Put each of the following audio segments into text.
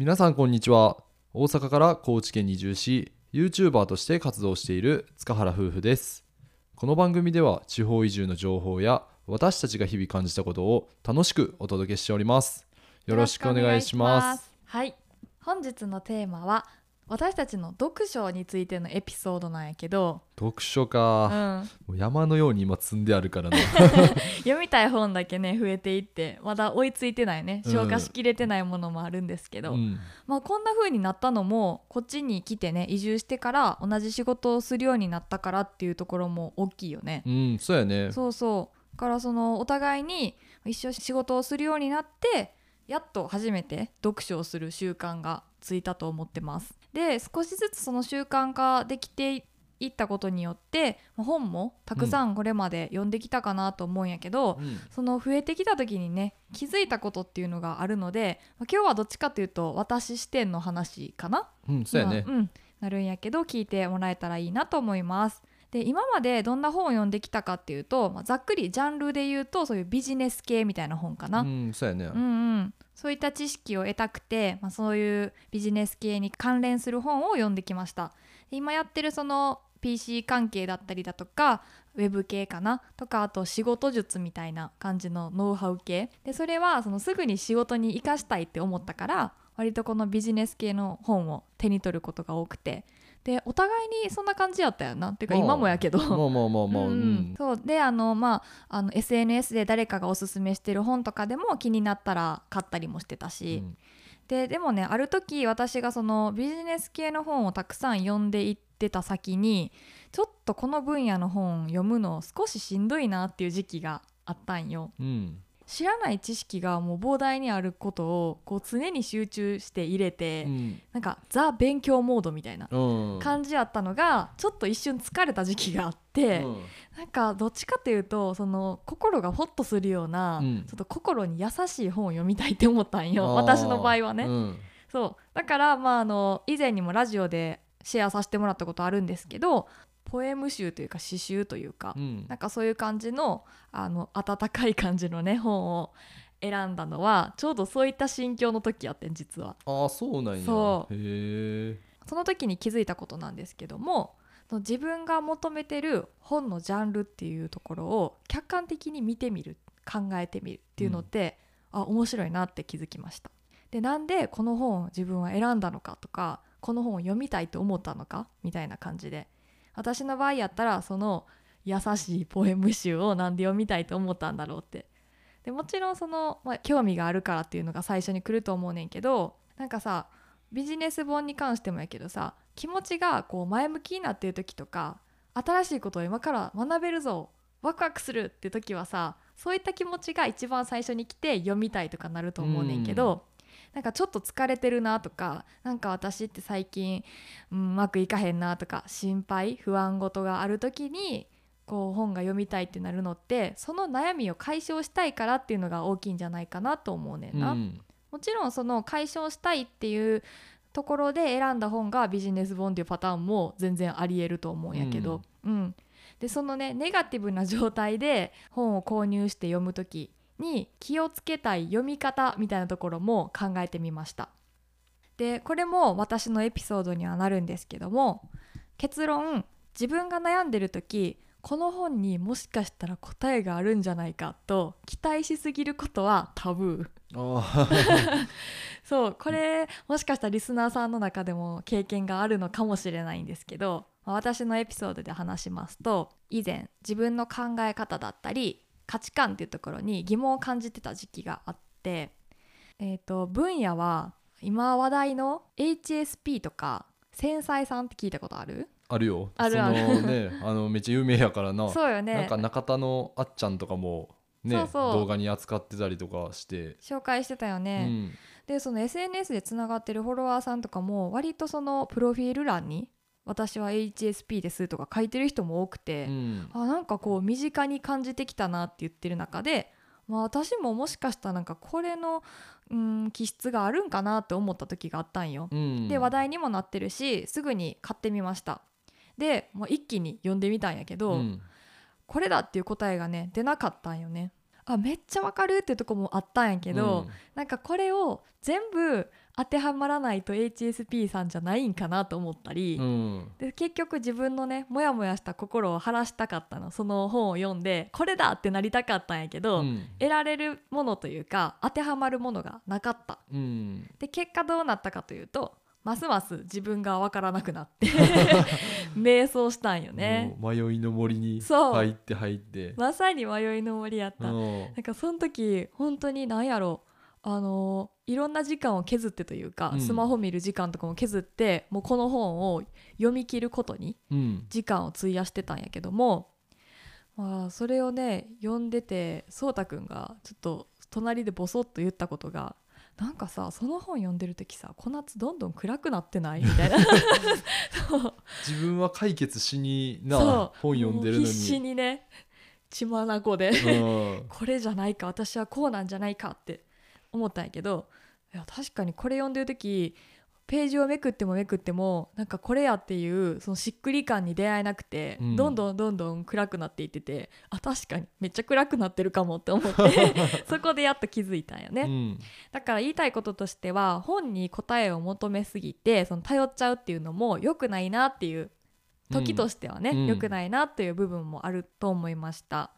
皆さんこんにちは。大阪から高知県に移住し YouTuber として活動している塚原夫婦です。この番組では地方移住の情報や私たちが日々感じたことを楽しくお届けしております。よろしくお願いします。はい。本日のテーマは私たちの読書についてのエピソードなんやけど、読書うか、ん、もう山のように今積んであるからな。読みたい本だけね増えていってまだ追いついてないね。うん。消化しきれてないものもあるんですけど、うん。まあこんな風になったのもこっちに来てね移住してから同じ仕事をするようになったからっていうところも大きいよね。うんそうやね。そうそう。だからそのお互いに一緒に仕事をするようになってやっと初めて読書をする習慣がついたと思ってます。で少しずつその習慣化できていったことによってまあ本もたくさんこれまで読んできたかなと思うんやけど、うん。その増えてきた時にね気づいたことっていうのがあるので、まあ今日はどっちかというと私視点の話かな？うんそうやね。まあうん、なるんやけど聞いてもらえたらいいなと思います。で今までどんな本を読んできたかっていうと、まあざっくりジャンルで言うとそういうビジネス系みたいな本かな。うんそうやね。うんうん、そういった知識を得たくて、まあ、そういうビジネス系に関連する本を読んできました。今やってるその PC 関係だったりだとかウェブ系かなとかあと仕事術みたいな感じのノウハウ系。でそれはそのすぐに仕事に生かしたいって思ったから割とこのビジネス系の本を手に取ることが多くて。でお互いにそんな感じやったよな。っていうかまあ今もやけど。まあまあまあまあうん。うん。そう。であのまああの SNS で誰かがおすすめしてる本とかでも気になったら買ったりもしてたし、うん。ででもねある時私がそのビジネス系の本をたくさん読んでいってた先にちょっとこの分野の本読むの少ししんどいなっていう時期があったんよ。うん知らない知識がもう膨大にあることをこう常に集中して入れて、うん。なんかザ勉強モードみたいなうん。感じやったのがちょっと一瞬疲れた時期があって。うん。なんかどっちかというとその心がホッとするような、うん。ちょっと心に優しい本を読みたいって思ったんよ。私の場合はね、うん。そう。だからまああの以前にもラジオでシェアさせてもらったことあるんですけどポエム集というか詩集というか、うん。なんかそういう感じのあの温かい感じのね本を選んだのはちょうどそういった心境の時やってん実は。ああそうなんや。そう。へえその時に気づいたことなんですけども自分が求めてる本のジャンルっていうところを客観的に見てみる考えてみるっていうのって、あ面白いなって気づきました。でなんでこの本を自分は選んだのかとかこの本を読みたいと思ったのかみたいな感じで私の場合やったらその優しいポエム集をなんで読みたいと思ったんだろうって。でもちろんその、まあ、興味があるからっていうのが最初に来ると思うねんけどなんかさビジネス本に関してもやけどさ気持ちがこう前向きになってる時とか新しいことを今から学べるぞワクワクするって時はさそういった気持ちが一番最初に来て読みたいとかなると思うねんけど、なんかちょっと疲れてるなとかなんか私って最近、うんうまくいかへんなとか心配不安事がある時にこう本が読みたいってなるのってその悩みを解消したいからっていうのが大きいんじゃないかなと思うねんな。うん。もちろんその解消したいっていうところで選んだ本がビジネス本っていうパターンも全然ありえると思うんやけど、うん。でそのねネガティブな状態で本を購入して読む時に気をつけたい読み方みたいなところも考えてみました。でこれも私のエピソードにはなるんですけども結論自分が悩んでる時この本にもしかしたら答えがあるんじゃないかと期待しすぎることはタブー。あ そうこれもしかしたらリスナーさんの中でも経験があるのかもしれないんですけどまあ私のエピソードで話しますと以前自分の考え方だったり価値観っていうところに疑問を感じてた時期があって、えー、と分野は今話題の HSP とか繊細さんって聞いたことある？あるよ。あるあるね あのめっちゃ有名やからな。そうよね。なんか中田のあっちゃんとかもね動画に扱ってたりとかして、紹介してたよね、うん。でその SNS でつながってるフォロワーさんとかも割とそのプロフィール欄に「私は HSP です」とか書いてる人も多くて、うんあなんかこう身近に感じてきたなって言ってる中で、まあ、私ももしかしたらなんかこれの、うん、気質があるんかなって思った時があったんよ。うんで話題にもなってるしすぐに買ってみました。でもう一気に読んでみたんやけど、うんこれだっていう答えがね出なかったんよね。あめっちゃわかるっていうとこもあったんやけど、うん。なんかこれを全部当てはまらないと HSP さんじゃないんかなと思ったり、うん。で結局自分のねモヤモヤした心を晴らしたかったの。その本を読んでこれだってなりたかったんやけど、うん。得られるものというか当てはまるものがなかった。うん。で結果どうなったかというとますます自分が分からなくなって 迷走したんよね。迷いの森にそう。入って入って。まさに迷いの森やった、うん。なんかその時本当に何やろ。あのいろんな時間を削ってというか、うん。スマホ見る時間とかも削ってもうこの本を読み切ることにうん。時間を費やしてたんやけども、まあ、それをね読んでてそうたくんがちょっと隣でボソッと言ったことがなんかさその本読んでる時さこ夏どんどん暗くなってない？みたいな。自分は解決しにな本読んでるのもう必死ににね血眼で。うん。これじゃないか私はこうなんじゃないかって思ったんやけどいや確かにこれ読んでる時ページをめくってもめくってもなんかこれやっていうそのしっくり感に出会えなくて、うん。どんどんどんどん暗くなっていっててあ確かにめっちゃ暗くなってるかもって思って そこでやっと気づいたんよね、うん。だから言いたいこととしては本に答えを求めすぎてその頼っちゃうっていうのも良くないなっていう時としてはね、うん。良くないなっていう部分もあると思いました。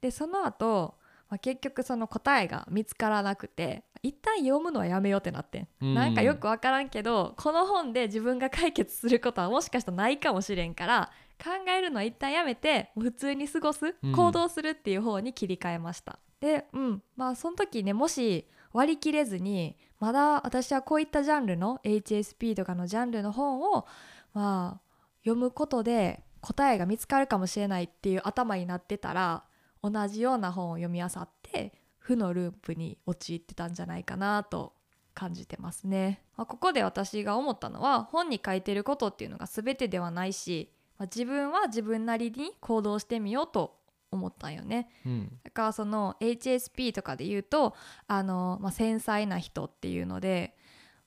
でその後、まあ、結局その答えが見つからなくて一旦読むのはやめようってなってん、うん。なんかよく分からんけどこの本で自分が解決することはもしかしたらないかもしれんから考えるのは一旦やめて普通に過ごすうん。行動するっていう方に切り替えました。でうん。まあその時ねもし割り切れずにまだ私はこういったジャンルの HSP とかのジャンルの本をまあ読むことで答えが見つかるかもしれないっていう頭になってたら同じような本を読み漁って負のループに陥ってたんじゃないかなと感じてますね、まあ、ここで私が思ったのは本に書いてることっていうのが全てではないし、まあ自分は自分なりに行動してみようと思ったんよね。うん。だからその HSP とかで言うとあの、まあ、繊細な人っていうので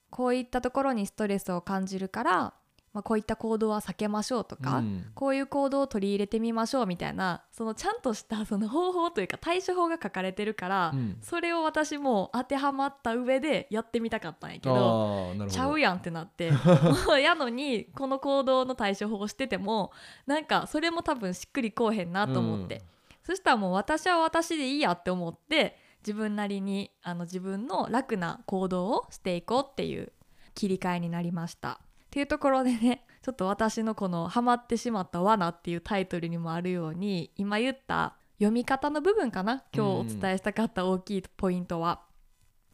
こういったところにストレスを感じるから、まあ、こういった行動は避けましょうとか、うんこういう行動を取り入れてみましょうみたいなそのちゃんとしたその方法というか対処法が書かれてるから、うんそれを私も当てはまった上でやってみたかったんやけど。ちゃうやんってなって やのにこの行動の対処法をしててもなんかそれも多分しっくりこうへんなと思って、そしたらもう私は私でいいやって思って自分なりにあの自分の楽な行動をしていこうっていう切り替えになりました。っていうところでね ちょっと私のこの「ハマってしまった罠」っていうタイトルにもあるように今言った読み方の部分かな？今日お伝えしたかった大きいポイントは。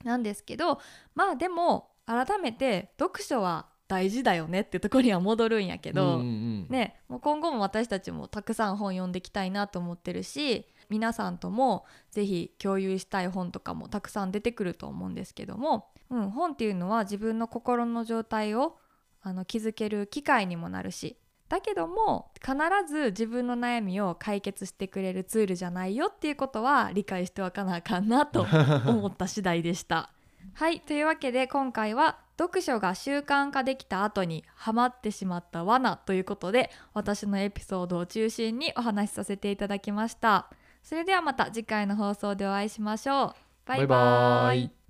なんですけどまあでも改めて読書は大事だよねってとこには戻るんやけど、うんうんね、もう今後も私たちもたくさん本読んでいきたいなと思ってるし皆さんともぜひ共有したい本とかもたくさん出てくると思うんですけども、うん、本っていうのは自分の心の状態をあの気づける機会にもなるし。だけども必ず自分の悩みを解決してくれるツールじゃないよっていうことは理解しておかなあかんなと思った次第でした。はいというわけで今回は読書が習慣化できた後にハマってしまった罠ということで私のエピソードを中心にお話しさせていただきました。それではまた次回の放送でお会いしましょう。バイババイ。バイイ